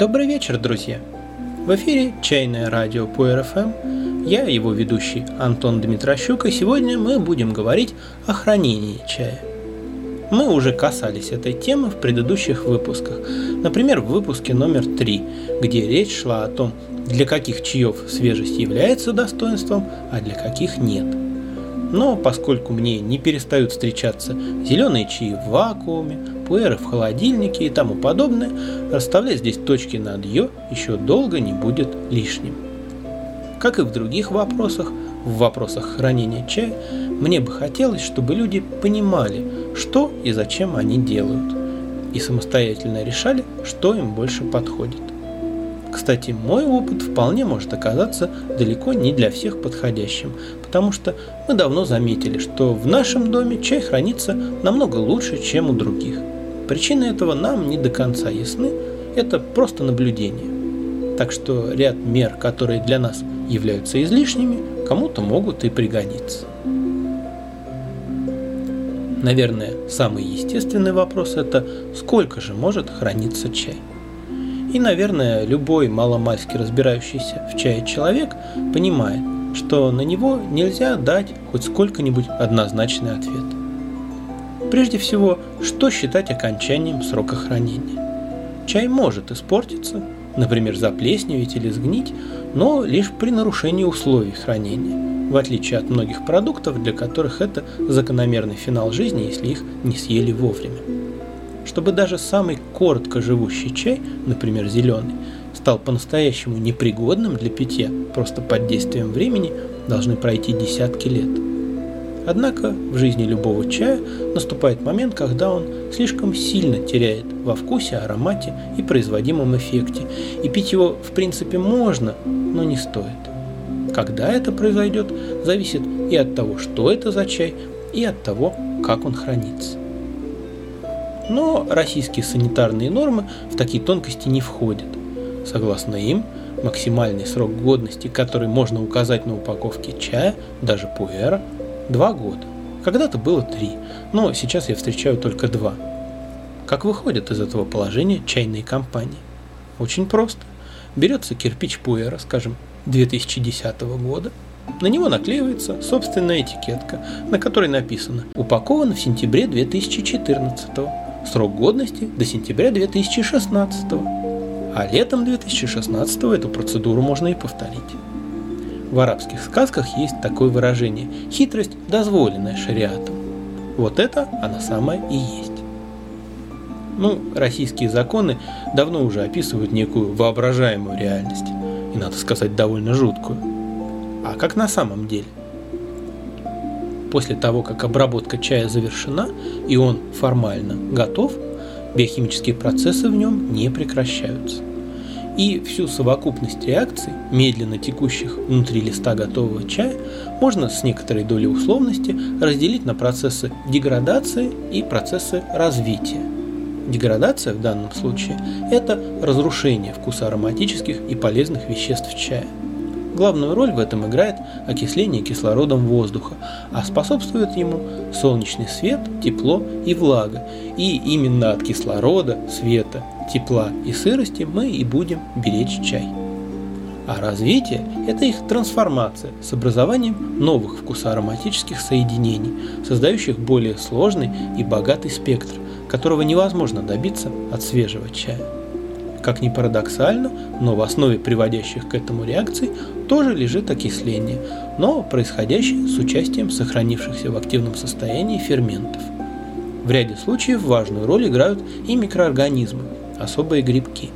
Добрый вечер, друзья! В эфире «Чайное радио по РФМ». Я его ведущий Антон Дмитрощук, и сегодня мы будем говорить о хранении чая. Мы уже касались этой темы в предыдущих выпусках. Например, в выпуске номер 3, где речь шла о том, для каких чаев свежесть является достоинством, а для каких нет. Но поскольку мне не перестают встречаться зеленые чаи в вакууме, пуэры в холодильнике и тому подобное, расставлять здесь точки над «ё» еще долго не будет лишним. Как и в других вопросах, в вопросах хранения чая, мне бы хотелось, чтобы люди понимали, что и зачем они делают, и самостоятельно решали, что им больше подходит. Кстати, мой опыт вполне может оказаться далеко не для всех подходящим, потому что мы давно заметили, что в нашем доме чай хранится намного лучше, чем у других – Причины этого нам не до конца ясны, это просто наблюдение. Так что ряд мер, которые для нас являются излишними, кому-то могут и пригодиться. Наверное, самый естественный вопрос это сколько же может храниться чай. И, наверное, любой маломальски разбирающийся в чае человек понимает, что на него нельзя дать хоть сколько-нибудь однозначный ответ – Прежде всего, что считать окончанием срока хранения? Чай может испортиться, например, заплесневеть или сгнить, но лишь при нарушении условий хранения, в отличие от многих продуктов, для которых это закономерный финал жизни, если их не съели вовремя. Чтобы даже самый коротко живущий чай, например, зеленый, стал по-настоящему непригодным для питья просто под действием времени, должны пройти десятки лет – Однако в жизни любого чая наступает момент, когда он слишком сильно теряет во вкусе, аромате и производимом эффекте, и пить его в принципе можно, но не стоит. Когда это произойдет, зависит и от того, что это за чай, и от того, как он хранится. Но российские санитарные нормы в такие тонкости не входят. Согласно им, максимальный срок годности, который можно указать на упаковке чая, даже пуэра – Два года. Когда-то было три, но сейчас я встречаю только два. Как выходят из этого положения чайные компании? Очень просто. Берется кирпич Пуэра, скажем, 2010 года, на него наклеивается собственная этикетка, на которой написано «Упакован в сентябре 2014 Срок годности до сентября 2016 А летом 2016 эту процедуру можно и повторить. В арабских сказках есть такое выражение «хитрость, дозволенная шариатом». Вот это она самая и есть. Ну, российские законы давно уже описывают некую воображаемую реальность, и, надо сказать, довольно жуткую. А как на самом деле? После того, как обработка чая завершена и он формально готов, биохимические процессы в нем не прекращаются и всю совокупность реакций, медленно текущих внутри листа готового чая, можно с некоторой долей условности разделить на процессы деградации и процессы развития. Деградация в данном случае – это разрушение вкуса ароматических и полезных веществ чая. Главную роль в этом играет окисление кислородом воздуха, а способствует ему солнечный свет, тепло и влага. И именно от кислорода, света, тепла и сырости мы и будем беречь чай. А развитие – это их трансформация с образованием новых вкусоароматических соединений, создающих более сложный и богатый спектр, которого невозможно добиться от свежего чая. Как ни парадоксально, но в основе приводящих к этому реакций тоже лежит окисление, но происходящее с участием сохранившихся в активном состоянии ферментов. В ряде случаев важную роль играют и микроорганизмы, особые грибки.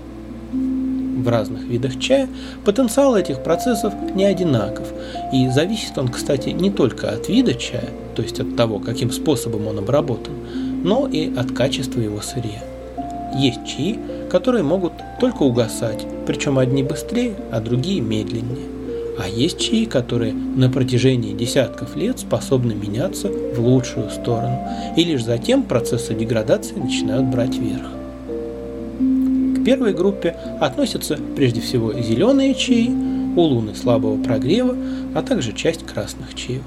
В разных видах чая потенциал этих процессов не одинаков, и зависит он, кстати, не только от вида чая, то есть от того, каким способом он обработан, но и от качества его сырья. Есть чаи, которые могут только угасать, причем одни быстрее, а другие медленнее. А есть чаи, которые на протяжении десятков лет способны меняться в лучшую сторону, и лишь затем процессы деградации начинают брать верх. Первой группе относятся прежде всего зеленые чаи, улуны слабого прогрева, а также часть красных чаев.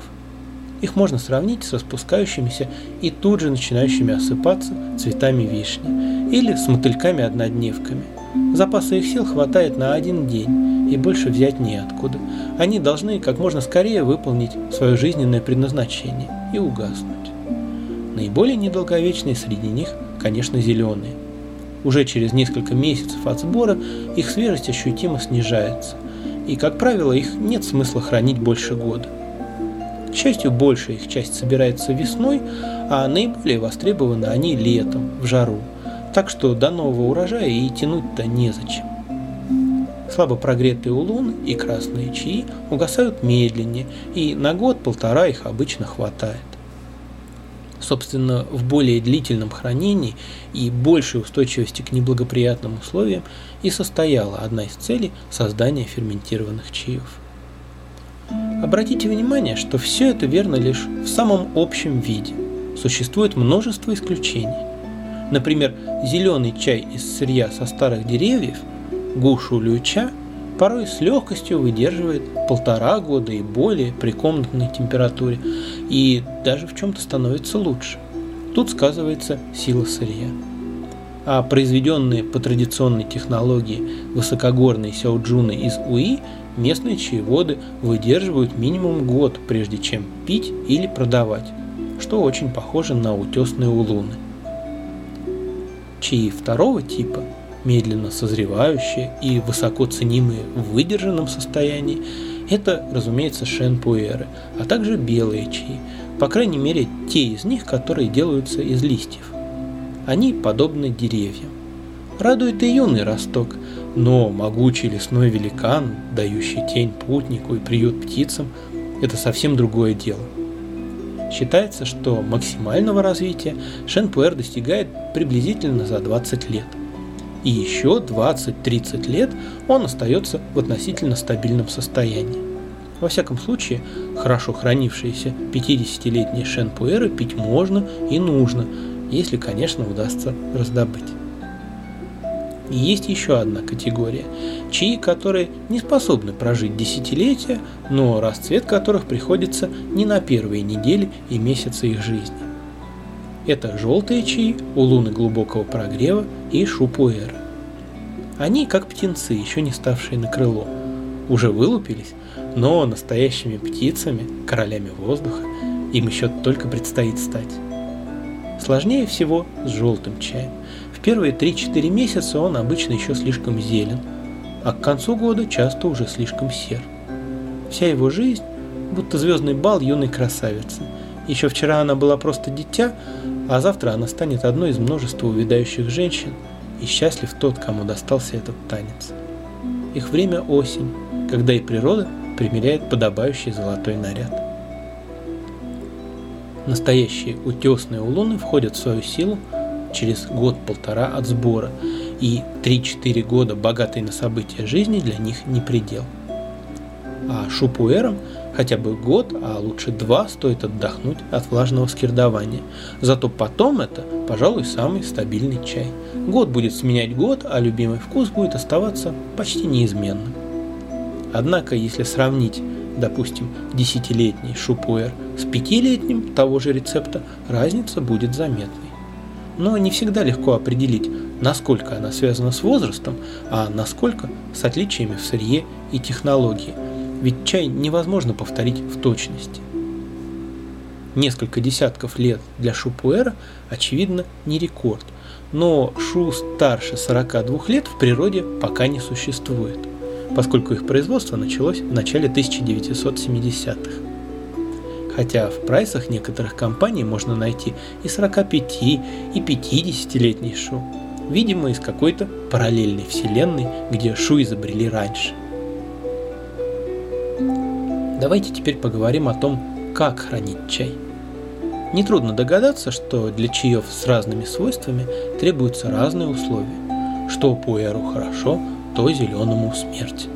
Их можно сравнить с распускающимися и тут же начинающими осыпаться цветами вишни или с мотыльками-однодневками. Запаса их сил хватает на один день, и больше взять неоткуда. Они должны как можно скорее выполнить свое жизненное предназначение и угаснуть. Наиболее недолговечные среди них, конечно, зеленые. Уже через несколько месяцев от сбора их свежесть ощутимо снижается, и, как правило, их нет смысла хранить больше года. К счастью, большая их часть собирается весной, а наиболее востребованы они летом, в жару, так что до нового урожая и тянуть-то незачем. Слабо прогретые улуны и красные чаи угасают медленнее, и на год-полтора их обычно хватает. Собственно, в более длительном хранении и большей устойчивости к неблагоприятным условиям и состояла одна из целей создания ферментированных чаев. Обратите внимание, что все это верно лишь в самом общем виде. Существует множество исключений. Например, зеленый чай из сырья со старых деревьев, гушу люча, порой с легкостью выдерживает полтора года и более при комнатной температуре и даже в чем-то становится лучше. Тут сказывается сила сырья. А произведенные по традиционной технологии высокогорные сяоджуны из УИ местные чаеводы выдерживают минимум год, прежде чем пить или продавать, что очень похоже на утесные улуны. Чаи второго типа – медленно созревающие и высоко ценимые в выдержанном состоянии, это, разумеется, шенпуэры, а также белые чаи, по крайней мере те из них, которые делаются из листьев. Они подобны деревьям. Радует и юный росток, но могучий лесной великан, дающий тень путнику и приют птицам, это совсем другое дело. Считается, что максимального развития Шенпуэр достигает приблизительно за 20 лет – и еще 20-30 лет он остается в относительно стабильном состоянии. Во всяком случае, хорошо хранившиеся 50-летние шенпуэры пить можно и нужно, если, конечно, удастся раздобыть. И есть еще одна категория – чаи, которые не способны прожить десятилетия, но расцвет которых приходится не на первые недели и месяцы их жизни. Это желтые чаи у луны глубокого прогрева и шупуэры. Они, как птенцы, еще не ставшие на крыло, уже вылупились, но настоящими птицами, королями воздуха, им еще только предстоит стать. Сложнее всего с желтым чаем. В первые 3-4 месяца он обычно еще слишком зелен, а к концу года часто уже слишком сер. Вся его жизнь будто звездный бал юной красавицы. Еще вчера она была просто дитя, а завтра она станет одной из множества увядающих женщин, и счастлив тот, кому достался этот танец. Их время осень, когда и природа примеряет подобающий золотой наряд. Настоящие утесные улуны входят в свою силу через год-полтора от сбора, и 3-4 года богатой на события жизни для них не предел. А шупуэрам Хотя бы год, а лучше два стоит отдохнуть от влажного скирдования. Зато потом это, пожалуй, самый стабильный чай. Год будет сменять год, а любимый вкус будет оставаться почти неизменным. Однако, если сравнить, допустим, десятилетний шупуэр с пятилетним того же рецепта, разница будет заметной. Но не всегда легко определить, насколько она связана с возрастом, а насколько с отличиями в сырье и технологии – ведь чай невозможно повторить в точности. Несколько десятков лет для шупуэра, очевидно, не рекорд, но шу старше 42 лет в природе пока не существует, поскольку их производство началось в начале 1970-х. Хотя в прайсах некоторых компаний можно найти и 45, и 50-летний шу, видимо из какой-то параллельной вселенной, где шу изобрели раньше – Давайте теперь поговорим о том, как хранить чай. Нетрудно догадаться, что для чаев с разными свойствами требуются разные условия. Что пуэру хорошо, то зеленому смерть.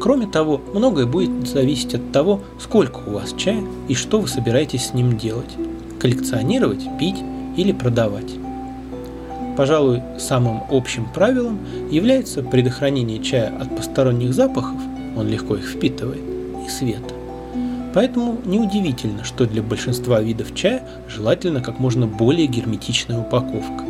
Кроме того, многое будет зависеть от того, сколько у вас чая и что вы собираетесь с ним делать. Коллекционировать, пить или продавать. Пожалуй, самым общим правилом является предохранение чая от посторонних запахов, он легко их впитывает, и света. Поэтому неудивительно, что для большинства видов чая желательно как можно более герметичная упаковка.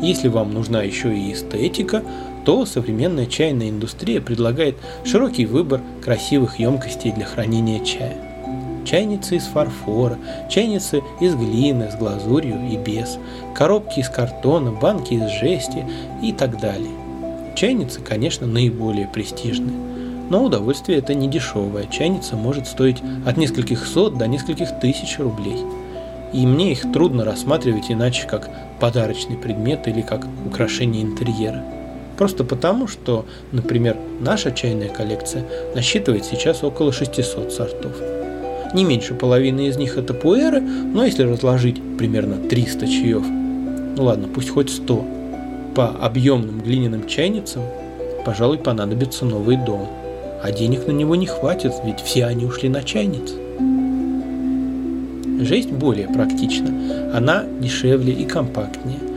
Если вам нужна еще и эстетика, то современная чайная индустрия предлагает широкий выбор красивых емкостей для хранения чая. Чайницы из фарфора, чайницы из глины с глазурью и без, коробки из картона, банки из жести и так далее. Чайницы, конечно, наиболее престижные, но удовольствие это не дешевое. Чайница может стоить от нескольких сот до нескольких тысяч рублей. И мне их трудно рассматривать иначе, как подарочный предмет или как украшение интерьера. Просто потому, что, например, наша чайная коллекция насчитывает сейчас около 600 сортов. Не меньше половины из них это пуэры, но если разложить примерно 300 чаев, ну ладно, пусть хоть 100, по объемным глиняным чайницам, пожалуй, понадобится новый дом. А денег на него не хватит, ведь все они ушли на чайницы. Жесть более практична. Она дешевле и компактнее –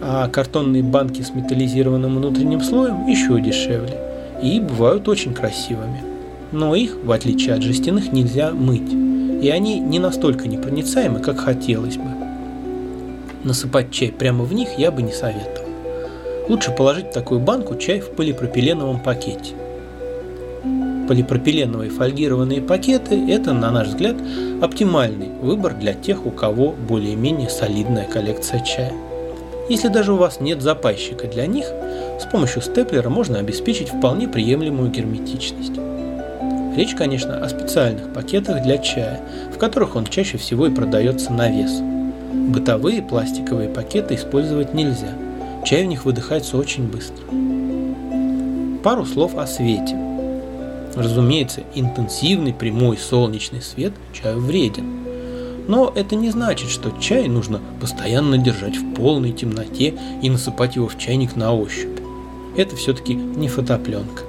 а картонные банки с металлизированным внутренним слоем еще дешевле и бывают очень красивыми. Но их, в отличие от жестяных, нельзя мыть, и они не настолько непроницаемы, как хотелось бы. Насыпать чай прямо в них я бы не советовал. Лучше положить такую банку чай в полипропиленовом пакете. Полипропиленовые фольгированные пакеты – это, на наш взгляд, оптимальный выбор для тех, у кого более-менее солидная коллекция чая. Если даже у вас нет запайщика для них, с помощью степлера можно обеспечить вполне приемлемую герметичность. Речь, конечно, о специальных пакетах для чая, в которых он чаще всего и продается на вес. Бытовые пластиковые пакеты использовать нельзя, чай в них выдыхается очень быстро. Пару слов о свете. Разумеется, интенсивный прямой солнечный свет чаю вреден – но это не значит, что чай нужно постоянно держать в полной темноте и насыпать его в чайник на ощупь. Это все-таки не фотопленка.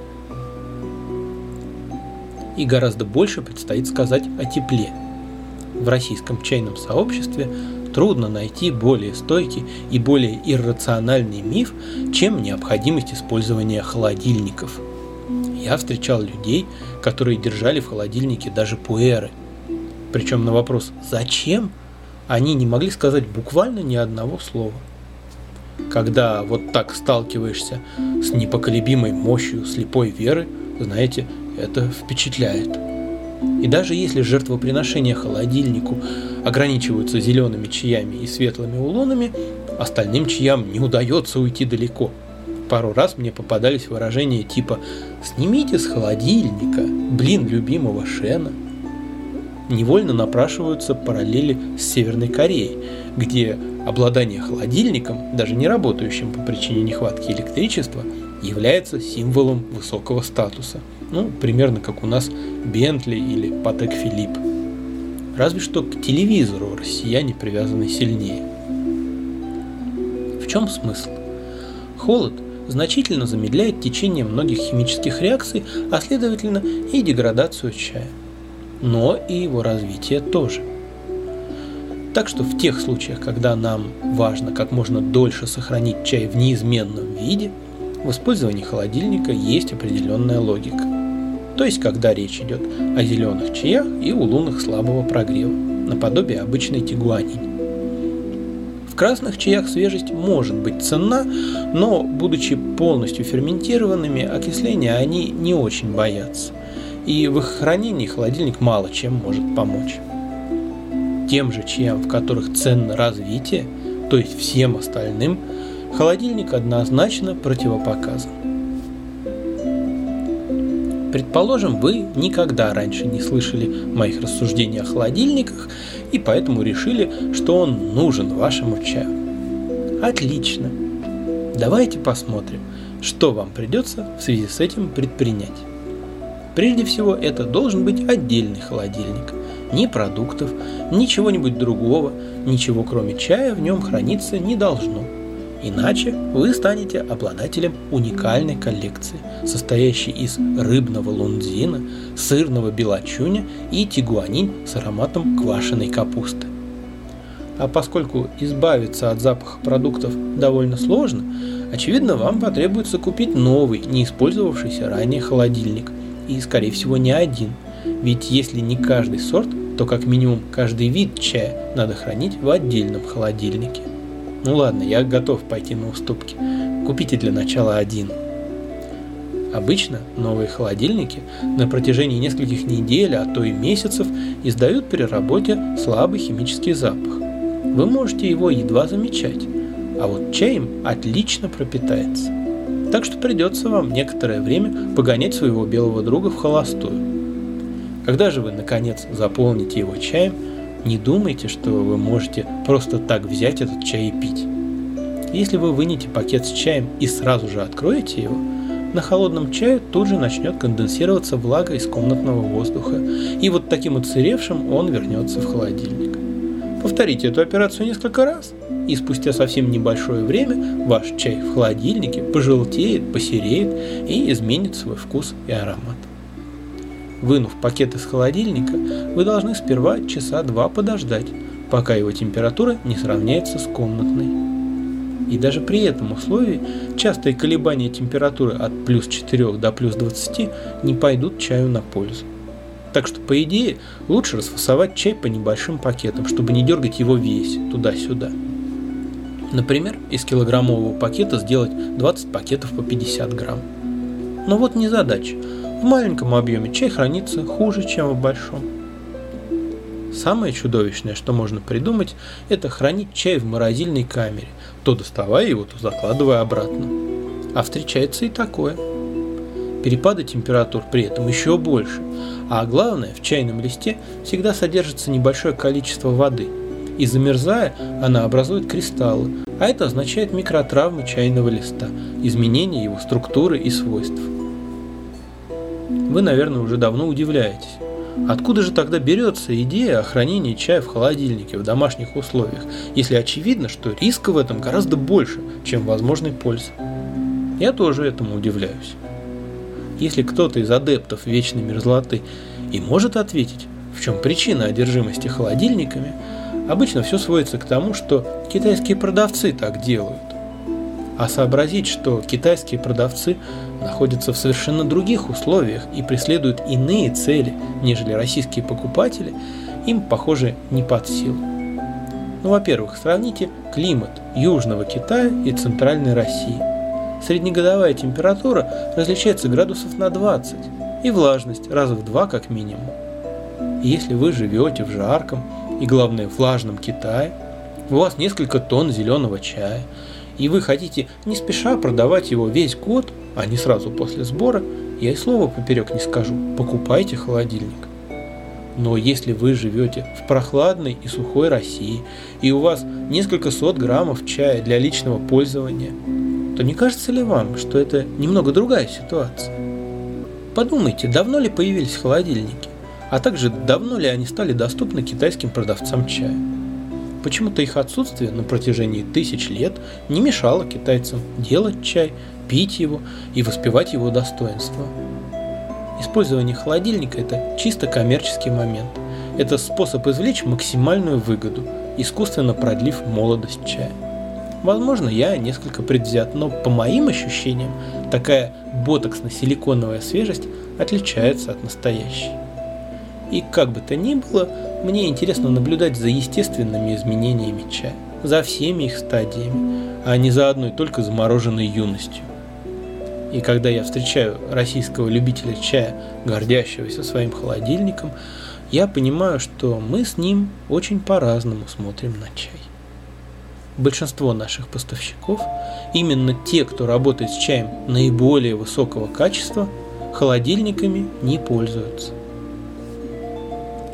И гораздо больше предстоит сказать о тепле. В российском чайном сообществе трудно найти более стойкий и более иррациональный миф, чем необходимость использования холодильников. Я встречал людей, которые держали в холодильнике даже пуэры – причем на вопрос «Зачем?» они не могли сказать буквально ни одного слова. Когда вот так сталкиваешься с непоколебимой мощью слепой веры, знаете, это впечатляет. И даже если жертвоприношения холодильнику ограничиваются зелеными чаями и светлыми улунами, остальным чаям не удается уйти далеко. Пару раз мне попадались выражения типа «снимите с холодильника, блин любимого Шена», невольно напрашиваются параллели с Северной Кореей, где обладание холодильником, даже не работающим по причине нехватки электричества, является символом высокого статуса. Ну, примерно как у нас Бентли или Патек Филипп. Разве что к телевизору россияне привязаны сильнее. В чем смысл? Холод значительно замедляет течение многих химических реакций, а следовательно и деградацию чая но и его развитие тоже. Так что в тех случаях, когда нам важно как можно дольше сохранить чай в неизменном виде, в использовании холодильника есть определенная логика. То есть, когда речь идет о зеленых чаях и улунах слабого прогрева, наподобие обычной тигуанини. Красных чаях свежесть может быть ценна, но, будучи полностью ферментированными, окисления они не очень боятся и в их хранении холодильник мало чем может помочь. Тем же чаям, в которых ценно развитие, то есть всем остальным, холодильник однозначно противопоказан. Предположим, вы никогда раньше не слышали моих рассуждений о холодильниках и поэтому решили, что он нужен вашему чаю. Отлично. Давайте посмотрим, что вам придется в связи с этим предпринять. Прежде всего, это должен быть отдельный холодильник. Ни продуктов, ни чего-нибудь другого, ничего кроме чая в нем храниться не должно. Иначе вы станете обладателем уникальной коллекции, состоящей из рыбного лунзина, сырного белочуня и тигуанин с ароматом квашеной капусты. А поскольку избавиться от запаха продуктов довольно сложно, очевидно вам потребуется купить новый, не использовавшийся ранее холодильник – и, скорее всего, не один. Ведь если не каждый сорт, то как минимум каждый вид чая надо хранить в отдельном холодильнике. Ну ладно, я готов пойти на уступки. Купите для начала один. Обычно новые холодильники на протяжении нескольких недель, а то и месяцев издают при работе слабый химический запах. Вы можете его едва замечать, а вот чаем отлично пропитается. Так что придется вам некоторое время погонять своего белого друга в холостую. Когда же вы наконец заполните его чаем, не думайте, что вы можете просто так взять этот чай и пить. Если вы вынете пакет с чаем и сразу же откроете его, на холодном чае тут же начнет конденсироваться влага из комнатного воздуха, и вот таким уцелевшим он вернется в холодильник. Повторите эту операцию несколько раз, и спустя совсем небольшое время ваш чай в холодильнике пожелтеет, посереет и изменит свой вкус и аромат. Вынув пакет из холодильника, вы должны сперва часа два подождать, пока его температура не сравняется с комнатной. И даже при этом условии частые колебания температуры от плюс 4 до плюс 20 не пойдут чаю на пользу. Так что, по идее, лучше расфасовать чай по небольшим пакетам, чтобы не дергать его весь туда-сюда. Например, из килограммового пакета сделать 20 пакетов по 50 грамм. Но вот не задача. В маленьком объеме чай хранится хуже, чем в большом. Самое чудовищное, что можно придумать, это хранить чай в морозильной камере, то доставая его, то закладывая обратно. А встречается и такое. Перепады температур при этом еще больше, а главное, в чайном листе всегда содержится небольшое количество воды, и замерзая, она образует кристаллы, а это означает микротравмы чайного листа, изменение его структуры и свойств. Вы, наверное, уже давно удивляетесь, Откуда же тогда берется идея о хранении чая в холодильнике в домашних условиях, если очевидно, что риска в этом гораздо больше, чем возможной пользы? Я тоже этому удивляюсь. Если кто-то из адептов вечной мерзлоты и может ответить, в чем причина одержимости холодильниками, обычно все сводится к тому, что китайские продавцы так делают. А сообразить, что китайские продавцы находятся в совершенно других условиях и преследуют иные цели, нежели российские покупатели, им, похоже, не под силу. Ну, во-первых, сравните климат Южного Китая и Центральной России. Среднегодовая температура различается градусов на 20, и влажность раза в два как минимум. И если вы живете в жарком и, главное, влажном Китае, у вас несколько тонн зеленого чая – и вы хотите не спеша продавать его весь год, а не сразу после сбора, я и слова поперек не скажу, покупайте холодильник. Но если вы живете в прохладной и сухой России, и у вас несколько сот граммов чая для личного пользования, то не кажется ли вам, что это немного другая ситуация? Подумайте, давно ли появились холодильники, а также давно ли они стали доступны китайским продавцам чая? Почему-то их отсутствие на протяжении тысяч лет не мешало китайцам делать чай, пить его и воспевать его достоинства. Использование холодильника – это чисто коммерческий момент. Это способ извлечь максимальную выгоду, искусственно продлив молодость чая. Возможно, я несколько предвзят, но по моим ощущениям такая ботоксно-силиконовая свежесть отличается от настоящей. И как бы то ни было, мне интересно наблюдать за естественными изменениями чая, за всеми их стадиями, а не за одной только замороженной юностью. И когда я встречаю российского любителя чая, гордящегося своим холодильником, я понимаю, что мы с ним очень по-разному смотрим на чай. Большинство наших поставщиков, именно те, кто работает с чаем наиболее высокого качества, холодильниками не пользуются.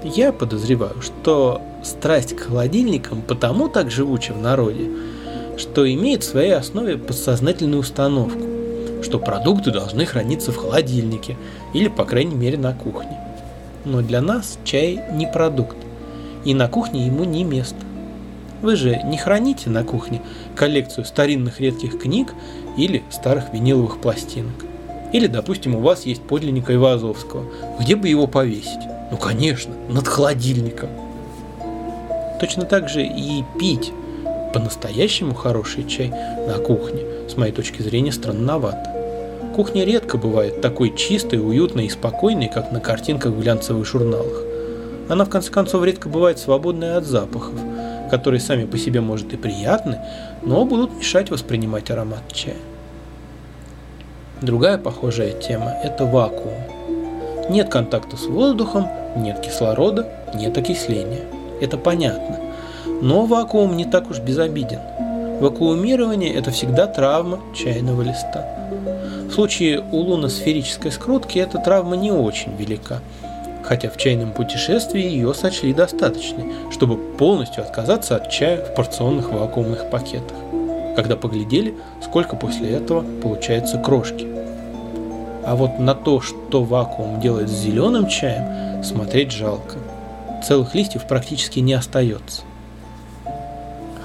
Я подозреваю, что страсть к холодильникам потому так живуча в народе, что имеет в своей основе подсознательную установку, что продукты должны храниться в холодильнике или, по крайней мере, на кухне. Но для нас чай не продукт, и на кухне ему не место. Вы же не храните на кухне коллекцию старинных редких книг или старых виниловых пластинок. Или, допустим, у вас есть подлинник Айвазовского, где бы его повесить? Ну, конечно, над холодильником. Точно так же и пить по-настоящему хороший чай на кухне, с моей точки зрения, странновато. Кухня редко бывает такой чистой, уютной и спокойной, как на картинках в глянцевых журналах. Она, в конце концов, редко бывает свободной от запахов, которые сами по себе, может, и приятны, но будут мешать воспринимать аромат чая. Другая похожая тема – это вакуум. Нет контакта с воздухом, нет кислорода, нет окисления. Это понятно. Но вакуум не так уж безобиден. Вакуумирование – это всегда травма чайного листа. В случае у луносферической скрутки эта травма не очень велика, хотя в чайном путешествии ее сочли достаточной, чтобы полностью отказаться от чая в порционных вакуумных пакетах, когда поглядели, сколько после этого получается крошки. А вот на то, что вакуум делает с зеленым чаем, смотреть жалко. Целых листьев практически не остается.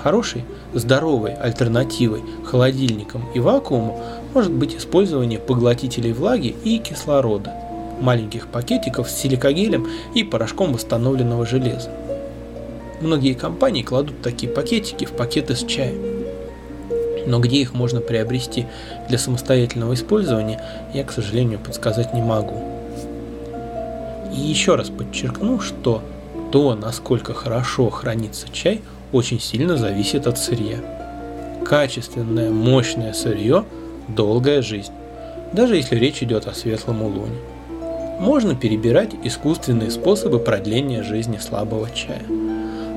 Хорошей, здоровой альтернативой холодильникам и вакууму может быть использование поглотителей влаги и кислорода, маленьких пакетиков с силикогелем и порошком восстановленного железа. Многие компании кладут такие пакетики в пакеты с чаем. Но где их можно приобрести для самостоятельного использования, я, к сожалению, подсказать не могу. И еще раз подчеркну, что то, насколько хорошо хранится чай, очень сильно зависит от сырья. Качественное, мощное сырье – долгая жизнь, даже если речь идет о светлом улуне. Можно перебирать искусственные способы продления жизни слабого чая,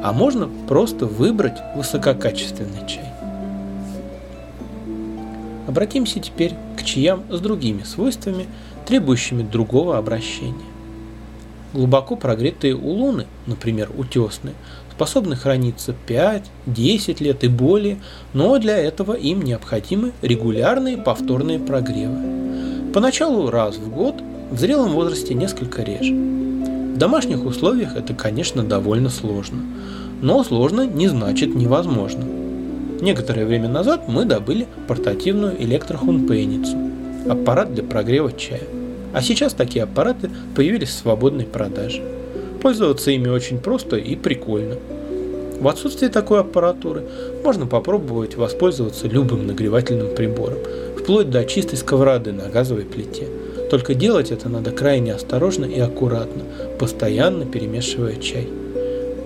а можно просто выбрать высококачественный чай. Обратимся теперь к чаям с другими свойствами, требующими другого обращения. Глубоко прогретые улуны, например, утесные, способны храниться 5-10 лет и более, но для этого им необходимы регулярные повторные прогревы. Поначалу раз в год, в зрелом возрасте несколько реже. В домашних условиях это, конечно, довольно сложно, но сложно не значит невозможно. Некоторое время назад мы добыли портативную электрохунпейницу – аппарат для прогрева чая – а сейчас такие аппараты появились в свободной продаже. Пользоваться ими очень просто и прикольно. В отсутствие такой аппаратуры можно попробовать воспользоваться любым нагревательным прибором, вплоть до чистой сковороды на газовой плите. Только делать это надо крайне осторожно и аккуратно, постоянно перемешивая чай.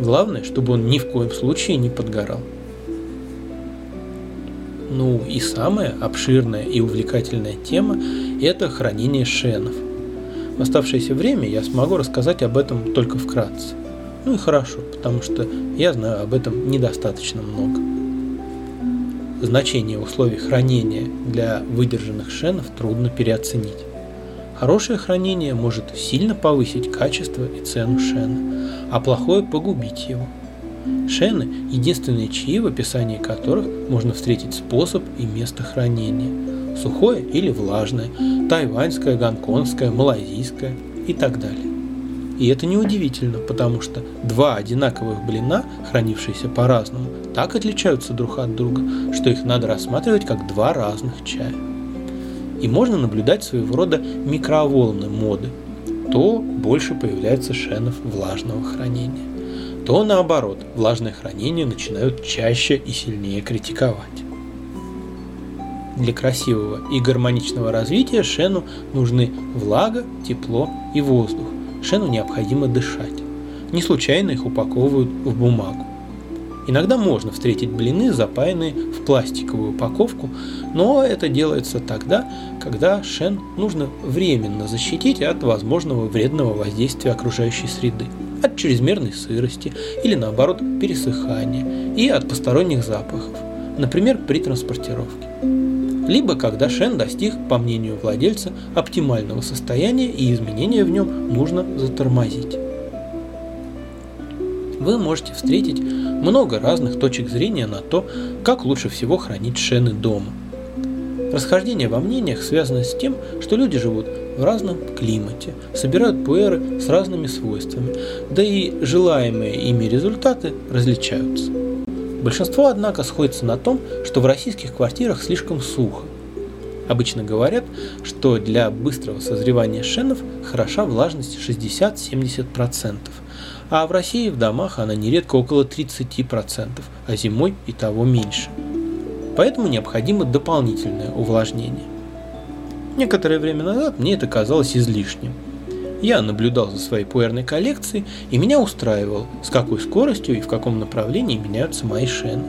Главное, чтобы он ни в коем случае не подгорал. Ну и самая обширная и увлекательная тема – это хранение шенов. В оставшееся время я смогу рассказать об этом только вкратце. Ну и хорошо, потому что я знаю об этом недостаточно много. Значение условий хранения для выдержанных шенов трудно переоценить. Хорошее хранение может сильно повысить качество и цену шена, а плохое погубить его – Шены – единственные чаи, в описании которых можно встретить способ и место хранения. Сухое или влажное, тайваньское, гонконгское, малайзийское и так далее. И это неудивительно, потому что два одинаковых блина, хранившиеся по-разному, так отличаются друг от друга, что их надо рассматривать как два разных чая. И можно наблюдать своего рода микроволны моды. То больше появляется шенов влажного хранения то наоборот, влажное хранение начинают чаще и сильнее критиковать. Для красивого и гармоничного развития шену нужны влага, тепло и воздух. Шену необходимо дышать. Не случайно их упаковывают в бумагу. Иногда можно встретить блины, запаянные в пластиковую упаковку, но это делается тогда, когда шен нужно временно защитить от возможного вредного воздействия окружающей среды от чрезмерной сырости или наоборот пересыхания и от посторонних запахов, например при транспортировке. Либо когда шен достиг, по мнению владельца, оптимального состояния и изменения в нем нужно затормозить. Вы можете встретить много разных точек зрения на то, как лучше всего хранить шены дома. Расхождение во мнениях связано с тем, что люди живут в разном климате, собирают пуэры с разными свойствами, да и желаемые ими результаты различаются. Большинство, однако, сходится на том, что в российских квартирах слишком сухо. Обычно говорят, что для быстрого созревания шенов хороша влажность 60-70%, а в России в домах она нередко около 30%, а зимой и того меньше. Поэтому необходимо дополнительное увлажнение. Некоторое время назад мне это казалось излишним. Я наблюдал за своей пуэрной коллекцией, и меня устраивал, с какой скоростью и в каком направлении меняются мои шены.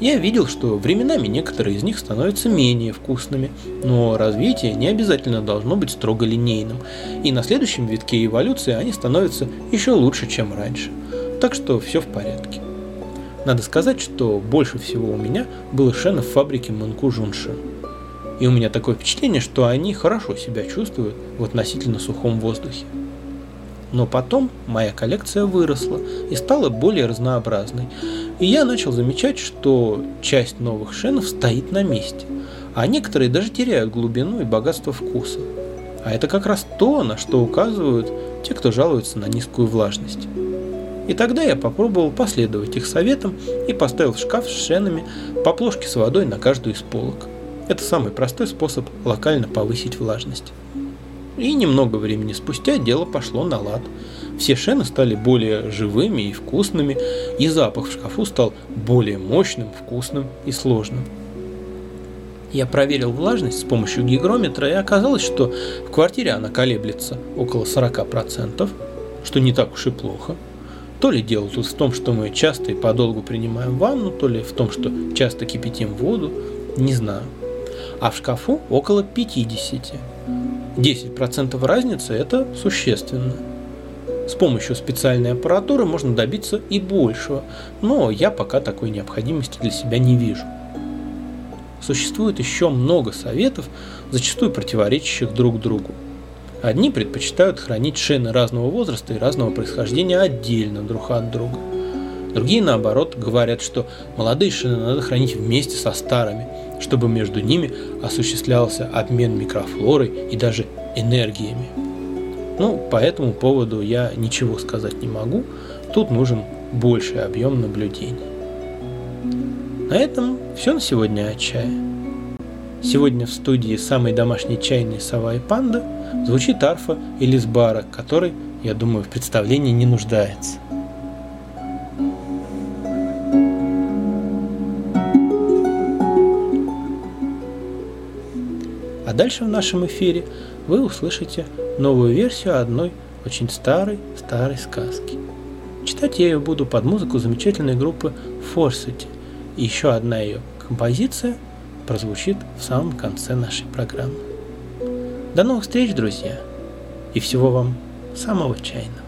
Я видел, что временами некоторые из них становятся менее вкусными, но развитие не обязательно должно быть строго линейным, и на следующем витке эволюции они становятся еще лучше, чем раньше. Так что все в порядке. Надо сказать, что больше всего у меня было шенов в фабрике Мэнку Жунши. И у меня такое впечатление, что они хорошо себя чувствуют в относительно сухом воздухе. Но потом моя коллекция выросла и стала более разнообразной. И я начал замечать, что часть новых шенов стоит на месте, а некоторые даже теряют глубину и богатство вкуса. А это как раз то, на что указывают те, кто жалуется на низкую влажность. И тогда я попробовал последовать их советам и поставил шкаф с шенами по плошке с водой на каждую из полок. Это самый простой способ локально повысить влажность. И немного времени спустя дело пошло на лад. Все шены стали более живыми и вкусными, и запах в шкафу стал более мощным, вкусным и сложным. Я проверил влажность с помощью гигрометра, и оказалось, что в квартире она колеблется около 40%, что не так уж и плохо. То ли дело тут в том, что мы часто и подолгу принимаем ванну, то ли в том, что часто кипятим воду, не знаю. А в шкафу около 50. 10% разницы – это существенно. С помощью специальной аппаратуры можно добиться и большего, но я пока такой необходимости для себя не вижу. Существует еще много советов, зачастую противоречащих друг другу. Одни предпочитают хранить шины разного возраста и разного происхождения отдельно друг от друга. Другие, наоборот, говорят, что молодые шины надо хранить вместе со старыми, чтобы между ними осуществлялся обмен микрофлорой и даже энергиями. Ну, по этому поводу я ничего сказать не могу, тут нужен больший объем наблюдений. На этом все на сегодня о чае. Сегодня в студии самый домашний чайный сова и панда звучит арфа Элисбара, который, я думаю, в представлении не нуждается. Дальше в нашем эфире вы услышите новую версию одной очень старой-старой сказки. Читать я ее буду под музыку замечательной группы Forsity. И еще одна ее композиция прозвучит в самом конце нашей программы. До новых встреч, друзья! И всего вам самого чайного!